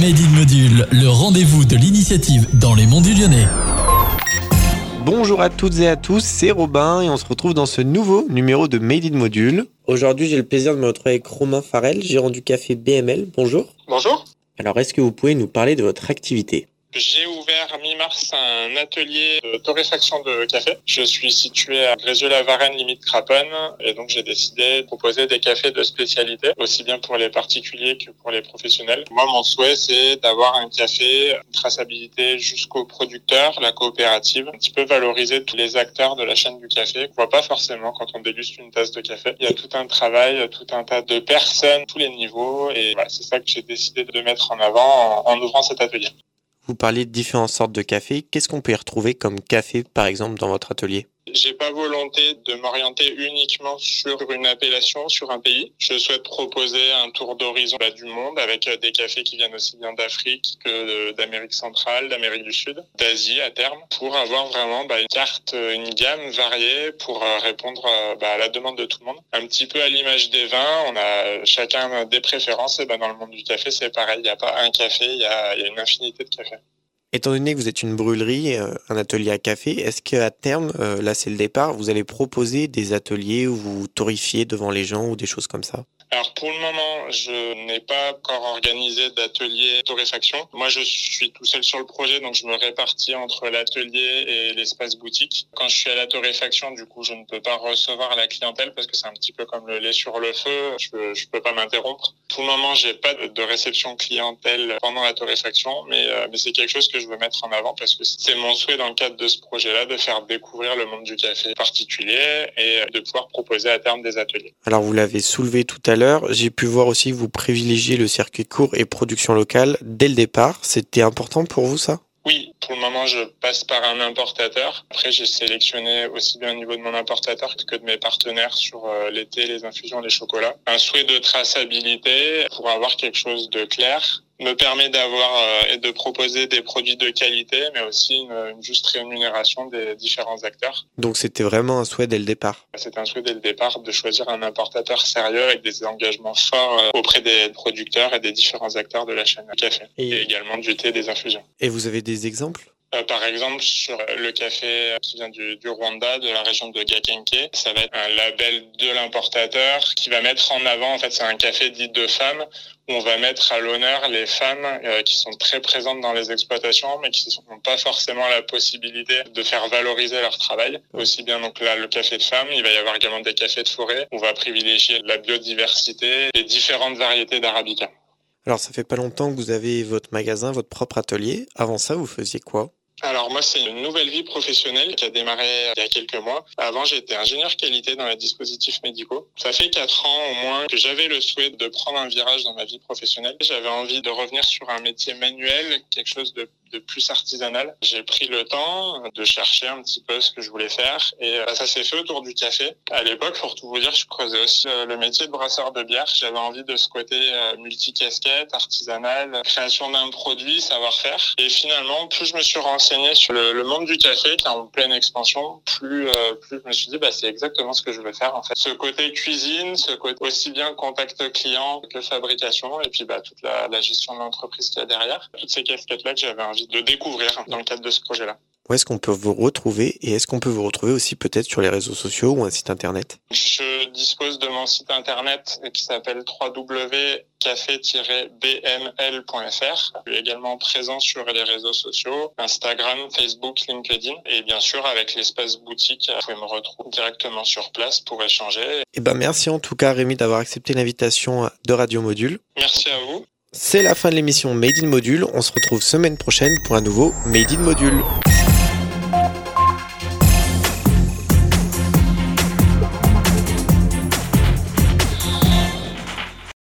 Made in Module, le rendez-vous de l'initiative dans les monts du Lyonnais. Bonjour à toutes et à tous, c'est Robin et on se retrouve dans ce nouveau numéro de Made in Module. Aujourd'hui, j'ai le plaisir de me retrouver avec Romain Farel, gérant du café BML. Bonjour. Bonjour. Alors, est-ce que vous pouvez nous parler de votre activité? J'ai ouvert mi-mars un atelier de torréfaction de café. Je suis situé à Grézieux-la-Varenne, limite Craponne, et donc j'ai décidé de proposer des cafés de spécialité, aussi bien pour les particuliers que pour les professionnels. Moi, mon souhait, c'est d'avoir un café, une traçabilité jusqu'au producteur, la coopérative, un petit peu valoriser tous les acteurs de la chaîne du café. On voit pas forcément quand on déguste une tasse de café. Il y a tout un travail, tout un tas de personnes, tous les niveaux, et voilà, c'est ça que j'ai décidé de mettre en avant en ouvrant cet atelier. Vous parliez de différentes sortes de café. Qu'est-ce qu'on peut y retrouver comme café, par exemple, dans votre atelier? J'ai pas volonté de m'orienter uniquement sur une appellation, sur un pays. Je souhaite proposer un tour d'horizon du monde avec euh, des cafés qui viennent aussi bien d'Afrique que d'Amérique centrale, d'Amérique du Sud, d'Asie à terme, pour avoir vraiment bah, une carte, euh, une gamme variée pour euh, répondre bah, à la demande de tout le monde. Un petit peu à l'image des vins, on a chacun des préférences. Et bah, dans le monde du café, c'est pareil. Il n'y a pas un café, il y a une infinité de cafés. Étant donné que vous êtes une brûlerie, euh, un atelier à café, est-ce qu'à terme, euh, là c'est le départ, vous allez proposer des ateliers où vous torrifiez devant les gens ou des choses comme ça? Alors pour le moment, je n'ai pas encore organisé d'atelier torréfaction. Moi, je suis tout seul sur le projet, donc je me répartis entre l'atelier et l'espace boutique. Quand je suis à la torréfaction, du coup, je ne peux pas recevoir la clientèle parce que c'est un petit peu comme le lait sur le feu. Je je peux pas m'interrompre. Pour le moment, j'ai pas de réception clientèle pendant la torréfaction, mais, euh, mais c'est quelque chose que je veux mettre en avant parce que c'est mon souhait dans le cadre de ce projet-là de faire découvrir le monde du café particulier et de pouvoir proposer à terme des ateliers. Alors vous l'avez soulevé tout à l'heure, j'ai pu voir aussi que vous privilégiez le circuit court et production locale dès le départ. C'était important pour vous ça? Oui, pour le moment, je passe par un importateur. Après, j'ai sélectionné aussi bien au niveau de mon importateur que de mes partenaires sur euh, les thés, les infusions, les chocolats. Un souhait de traçabilité pour avoir quelque chose de clair me permet d'avoir euh, et de proposer des produits de qualité, mais aussi une, juste rémunération des différents acteurs. Donc c'était vraiment un souhait dès le départ. C'était un souhait dès le départ de choisir un importateur sérieux avec des engagements forts euh, auprès des producteurs et des différents acteurs de la chaîne café et, et également du thé et des infusions. Et vous avez des exemples? Euh, par exemple, sur le café qui vient du, du, Rwanda, de la région de Gakenke, ça va être un label de l'importateur qui va mettre en avant, en fait, c'est un café dit de femmes, où on va mettre à l'honneur les femmes euh, qui sont très présentes dans les exploitations, mais qui n'ont pas forcément la possibilité de faire valoriser leur travail. Aussi bien, donc là, le café de femmes, il va y avoir également des cafés de forêt. On va privilégier la biodiversité et différentes variétés d'arabica. Alors, ça fait pas longtemps que vous avez votre magasin, votre propre atelier. Avant ça, vous faisiez quoi? Alors moi, c'est une nouvelle vie professionnelle qui a démarré il y a quelques mois. Avant, j'étais ingénieur qualité dans les dispositifs médicaux. Ça fait quatre ans au moins que j'avais le souhait de prendre un virage dans ma vie professionnelle. J'avais envie de revenir sur un métier manuel, quelque chose de de plus artisanal. J'ai pris le temps de chercher un petit peu ce que je voulais faire et euh, ça s'est fait autour du café. À l'époque, pour tout vous dire, je creusais aussi euh, le métier de brasseur de bière. J'avais envie de ce côté euh, multicasquette, artisanal, création d'un produit, savoir-faire. Et finalement, plus je me suis renseigné sur le, monde du café qui est en pleine expansion, plus, plus je me suis dit, bah, c'est exactement ce que je veux faire en fait. Ce côté cuisine, ce côté aussi bien contact client que fabrication et puis bah, toute la, la gestion de l'entreprise qu'il y a derrière. Toutes ces casquettes-là que j'avais envie de découvrir dans le cadre de ce projet-là. Où est-ce qu'on peut vous retrouver et est-ce qu'on peut vous retrouver aussi peut-être sur les réseaux sociaux ou un site internet? Je dispose de mon site internet qui s'appelle www.café-bml.fr. Je suis également présent sur les réseaux sociaux, Instagram, Facebook, LinkedIn et bien sûr avec l'espace boutique, vous pouvez me retrouver directement sur place pour échanger. Et eh ben merci en tout cas Rémi d'avoir accepté l'invitation de Radio Module. Merci à vous. C'est la fin de l'émission Made in Module. On se retrouve semaine prochaine pour un nouveau Made in Module.